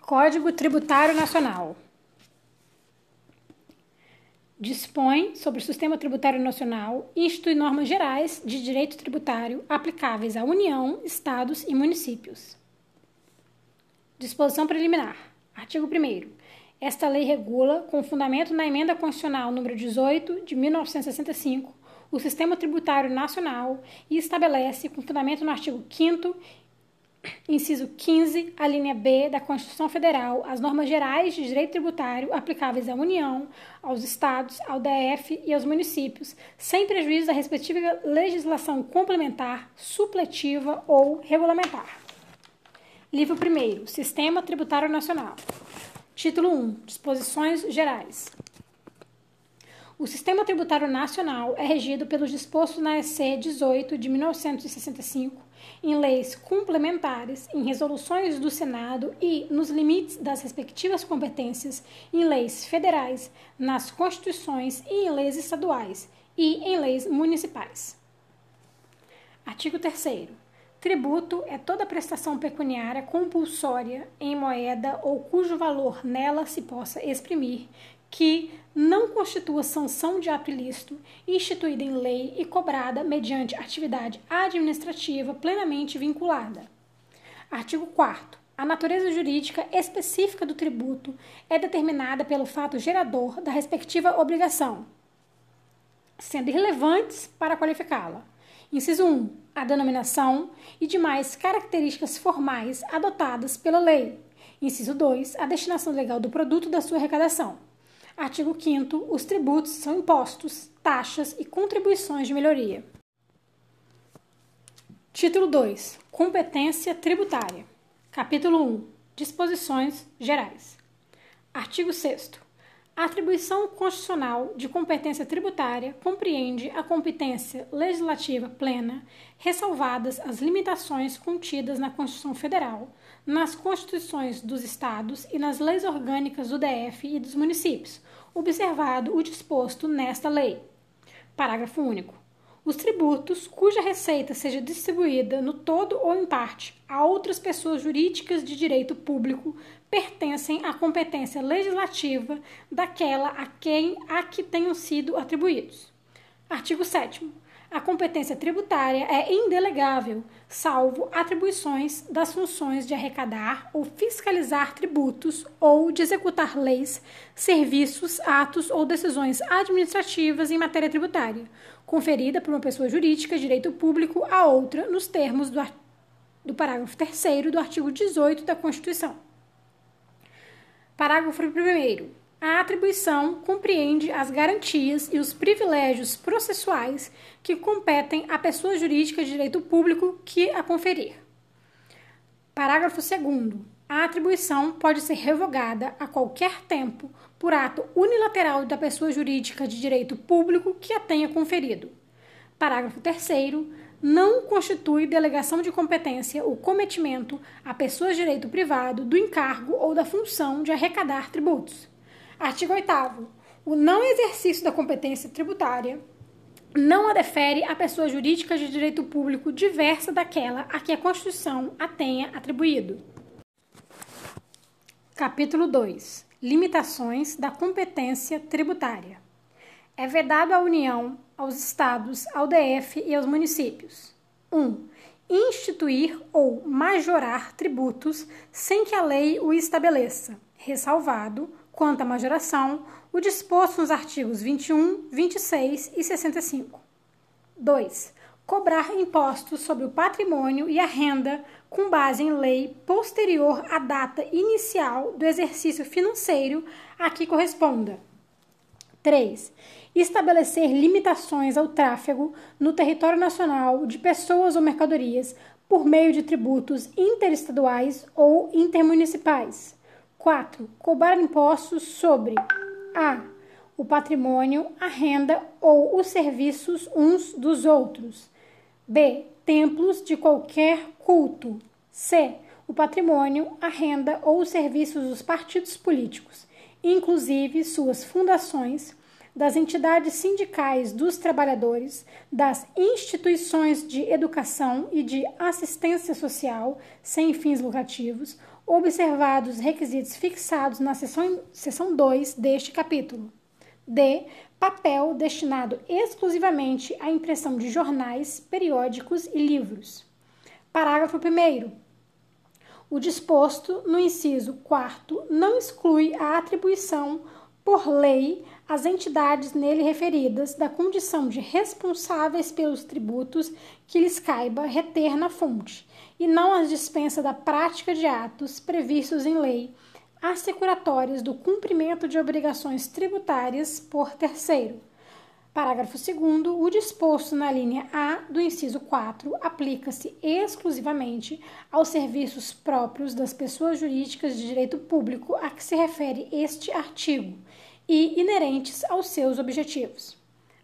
Código Tributário Nacional dispõe sobre o sistema tributário nacional e institui normas gerais de direito tributário aplicáveis à União, Estados e municípios. Disposição preliminar. Artigo 1 Esta lei regula, com fundamento na emenda constitucional número 18 de 1965, o sistema tributário nacional e estabelece, com fundamento no artigo 5 inciso 15, a linha B da Constituição Federal, as normas gerais de direito tributário aplicáveis à União, aos estados, ao DF e aos municípios, sem prejuízo da respectiva legislação complementar, supletiva ou regulamentar. Livro 1 Sistema Tributário Nacional. Título 1 Disposições Gerais. O Sistema Tributário Nacional é regido pelos dispostos na EC 18 de 1965 em leis complementares, em resoluções do Senado e, nos limites das respectivas competências, em leis federais, nas constituições e em leis estaduais e em leis municipais. Artigo 3. Tributo é toda prestação pecuniária compulsória em moeda ou cujo valor nela se possa exprimir, que não constitua sanção de ato ilícito, instituída em lei e cobrada mediante atividade administrativa plenamente vinculada. Artigo 4. A natureza jurídica específica do tributo é determinada pelo fato gerador da respectiva obrigação, sendo irrelevantes para qualificá-la. Inciso 1. A denominação e demais características formais adotadas pela lei. Inciso 2. A destinação legal do produto da sua arrecadação. Artigo 5 Os tributos são impostos, taxas e contribuições de melhoria. Título 2 Competência tributária. Capítulo 1 Disposições gerais. Artigo 6 a atribuição constitucional de competência tributária compreende a competência legislativa plena, ressalvadas as limitações contidas na Constituição Federal, nas constituições dos estados e nas leis orgânicas do DF e dos municípios, observado o disposto nesta lei. Parágrafo único. Os tributos cuja receita seja distribuída no todo ou em parte a outras pessoas jurídicas de direito público pertencem à competência legislativa daquela a quem a que tenham sido atribuídos. Artigo 7 a competência tributária é indelegável, salvo atribuições das funções de arrecadar ou fiscalizar tributos ou de executar leis, serviços, atos ou decisões administrativas em matéria tributária, conferida por uma pessoa jurídica de direito público a outra nos termos do, do parágrafo 3 do artigo 18 da Constituição. Parágrafo 1 a atribuição compreende as garantias e os privilégios processuais que competem à pessoa jurídica de direito público que a conferir. Parágrafo 2. A atribuição pode ser revogada a qualquer tempo por ato unilateral da pessoa jurídica de direito público que a tenha conferido. Parágrafo 3 não constitui delegação de competência o cometimento a pessoa de direito privado do encargo ou da função de arrecadar tributos. Artigo 8 O não exercício da competência tributária não a defere a pessoa jurídica de direito público diversa daquela a que a Constituição a tenha atribuído. Capítulo 2 Limitações da competência tributária. É vedado à União, aos Estados, ao DF e aos municípios. 1. Um, instituir ou majorar tributos sem que a lei o estabeleça, ressalvado quanto à majoração, o disposto nos artigos 21, 26 e 65. 2. Cobrar impostos sobre o patrimônio e a renda com base em lei posterior à data inicial do exercício financeiro a que corresponda. 3. Estabelecer limitações ao tráfego no território nacional de pessoas ou mercadorias por meio de tributos interestaduais ou intermunicipais. 4. Cobrar impostos sobre a. o patrimônio, a renda ou os serviços uns dos outros. b. templos de qualquer culto. c. o patrimônio, a renda ou os serviços dos partidos políticos, inclusive suas fundações, das entidades sindicais dos trabalhadores, das instituições de educação e de assistência social sem fins lucrativos, observados requisitos fixados na seção, seção 2 deste capítulo. D. Papel destinado exclusivamente à impressão de jornais, periódicos e livros. Parágrafo 1. O disposto no inciso 4 não exclui a atribuição por lei às entidades nele referidas da condição de responsáveis pelos tributos que lhes caiba reter na fonte, e não as dispensa da prática de atos previstos em lei assecuratórios do cumprimento de obrigações tributárias por terceiro Parágrafo 2. O disposto na linha A do inciso 4 aplica-se exclusivamente aos serviços próprios das pessoas jurídicas de direito público a que se refere este artigo e inerentes aos seus objetivos.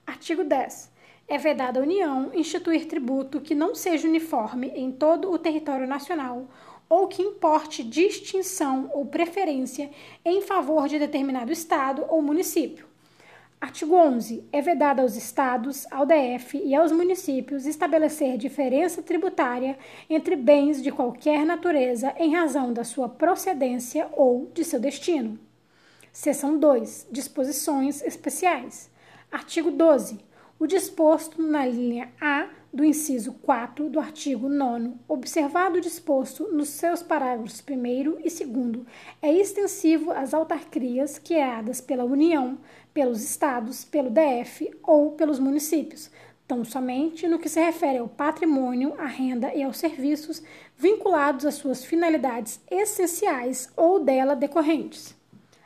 Artigo 10. É vedada à União instituir tributo que não seja uniforme em todo o território nacional ou que importe distinção ou preferência em favor de determinado Estado ou município Artigo 11. É vedado aos estados, ao DF e aos municípios estabelecer diferença tributária entre bens de qualquer natureza em razão da sua procedência ou de seu destino. Seção 2. Disposições especiais. Artigo 12. O disposto na linha A do inciso 4 do artigo 9, observado o disposto nos seus parágrafos 1 e 2, é extensivo às autarquias criadas pela União, pelos estados, pelo DF ou pelos municípios, tão somente no que se refere ao patrimônio, à renda e aos serviços vinculados às suas finalidades essenciais ou dela decorrentes.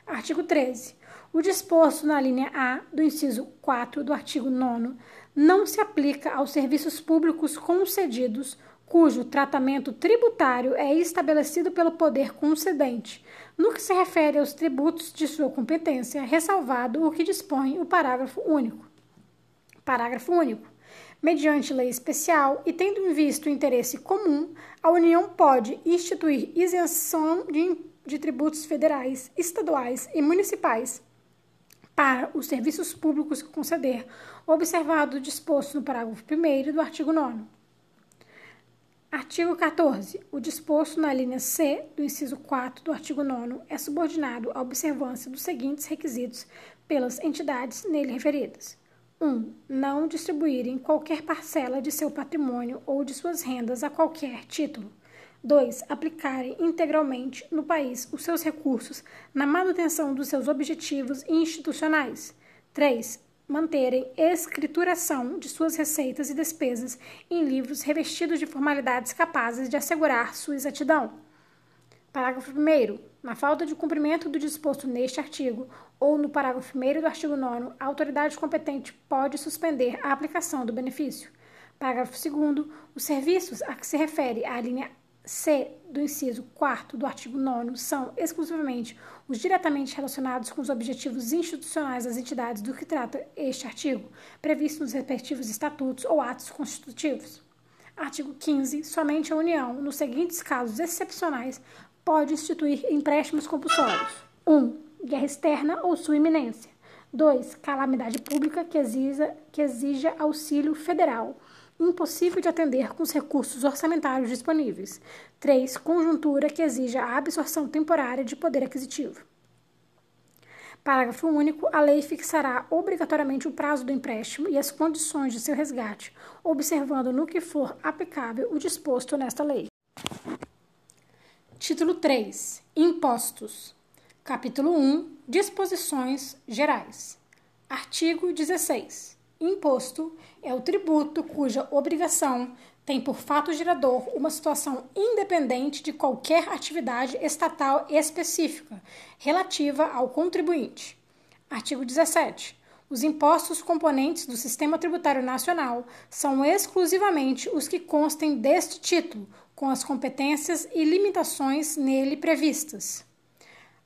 Artigo 13. O disposto na linha A do inciso 4 do artigo 9 não se aplica aos serviços públicos concedidos cujo tratamento tributário é estabelecido pelo poder concedente, no que se refere aos tributos de sua competência, ressalvado o que dispõe o parágrafo único. Parágrafo único. Mediante lei especial e tendo em vista o interesse comum, a União pode instituir isenção de, de tributos federais, estaduais e municipais para os serviços públicos que conceder, observado o disposto no parágrafo 1 do artigo 9. Artigo 14. O disposto na linha C do inciso 4 do artigo 9 é subordinado à observância dos seguintes requisitos pelas entidades nele referidas. 1. Um, não distribuírem qualquer parcela de seu patrimônio ou de suas rendas a qualquer título. 2. Aplicarem integralmente no país os seus recursos na manutenção dos seus objetivos institucionais. 3. Manterem escrituração de suas receitas e despesas em livros revestidos de formalidades capazes de assegurar sua exatidão. Parágrafo 1. Na falta de cumprimento do disposto neste artigo ou no parágrafo 1 do artigo 9, a autoridade competente pode suspender a aplicação do benefício. Parágrafo 2. Os serviços a que se refere a linha C do inciso 4 do artigo 9 são exclusivamente os diretamente relacionados com os objetivos institucionais das entidades do que trata este artigo, previsto nos respectivos estatutos ou atos constitutivos. Artigo 15. Somente a União, nos seguintes casos excepcionais, pode instituir empréstimos compulsórios: 1. Um, guerra externa ou sua iminência. 2. Calamidade pública que exija, que exija auxílio federal impossível de atender com os recursos orçamentários disponíveis. 3. Conjuntura que exija a absorção temporária de poder aquisitivo. Parágrafo único. A lei fixará obrigatoriamente o prazo do empréstimo e as condições de seu resgate, observando no que for aplicável o disposto nesta lei. Título 3. Impostos. Capítulo 1. Disposições gerais. Artigo 16. Imposto é o tributo cuja obrigação tem por fato gerador uma situação independente de qualquer atividade estatal específica relativa ao contribuinte. Artigo 17. Os impostos componentes do Sistema Tributário Nacional são exclusivamente os que constem deste título, com as competências e limitações nele previstas.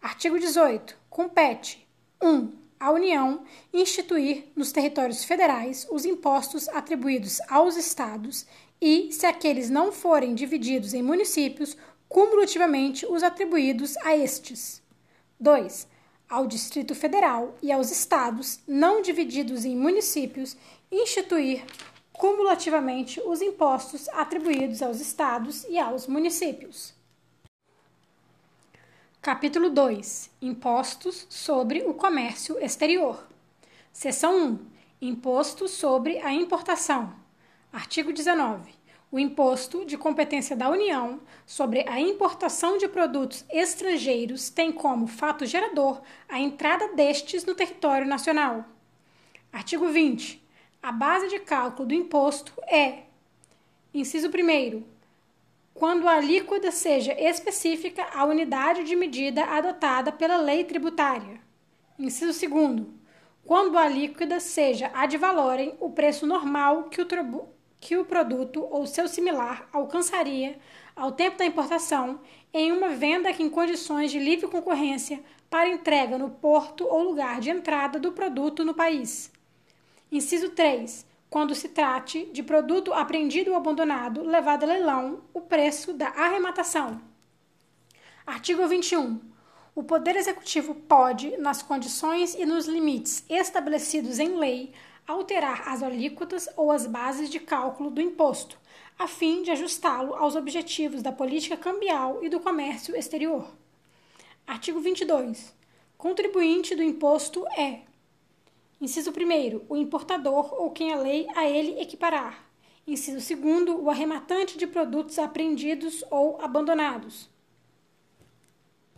Artigo 18. Compete 1. Um, a União instituir nos territórios federais os impostos atribuídos aos estados e, se aqueles não forem divididos em municípios, cumulativamente os atribuídos a estes. 2. ao Distrito Federal e aos estados não divididos em municípios instituir cumulativamente os impostos atribuídos aos estados e aos municípios. Capítulo 2 Impostos sobre o comércio exterior. Seção 1 Imposto sobre a importação. Artigo 19. O imposto de competência da União sobre a importação de produtos estrangeiros tem como fato gerador a entrada destes no território nacional. Artigo 20. A base de cálculo do imposto é: inciso 1. Quando a alíquota seja específica à unidade de medida adotada pela lei tributária. Inciso 2 quando a líquida seja ad valorem o preço normal que o, que o produto ou seu similar alcançaria ao tempo da importação em uma venda que em condições de livre concorrência para entrega no porto ou lugar de entrada do produto no país. Inciso 3. Quando se trate de produto apreendido ou abandonado, levado a leilão, o preço da arrematação. Artigo 21 o Poder Executivo pode, nas condições e nos limites estabelecidos em lei, alterar as alíquotas ou as bases de cálculo do imposto, a fim de ajustá-lo aos objetivos da política cambial e do comércio exterior. Artigo 22. Contribuinte do imposto é: Inciso 1. O importador ou quem a lei a ele equiparar. Inciso 2. O arrematante de produtos apreendidos ou abandonados.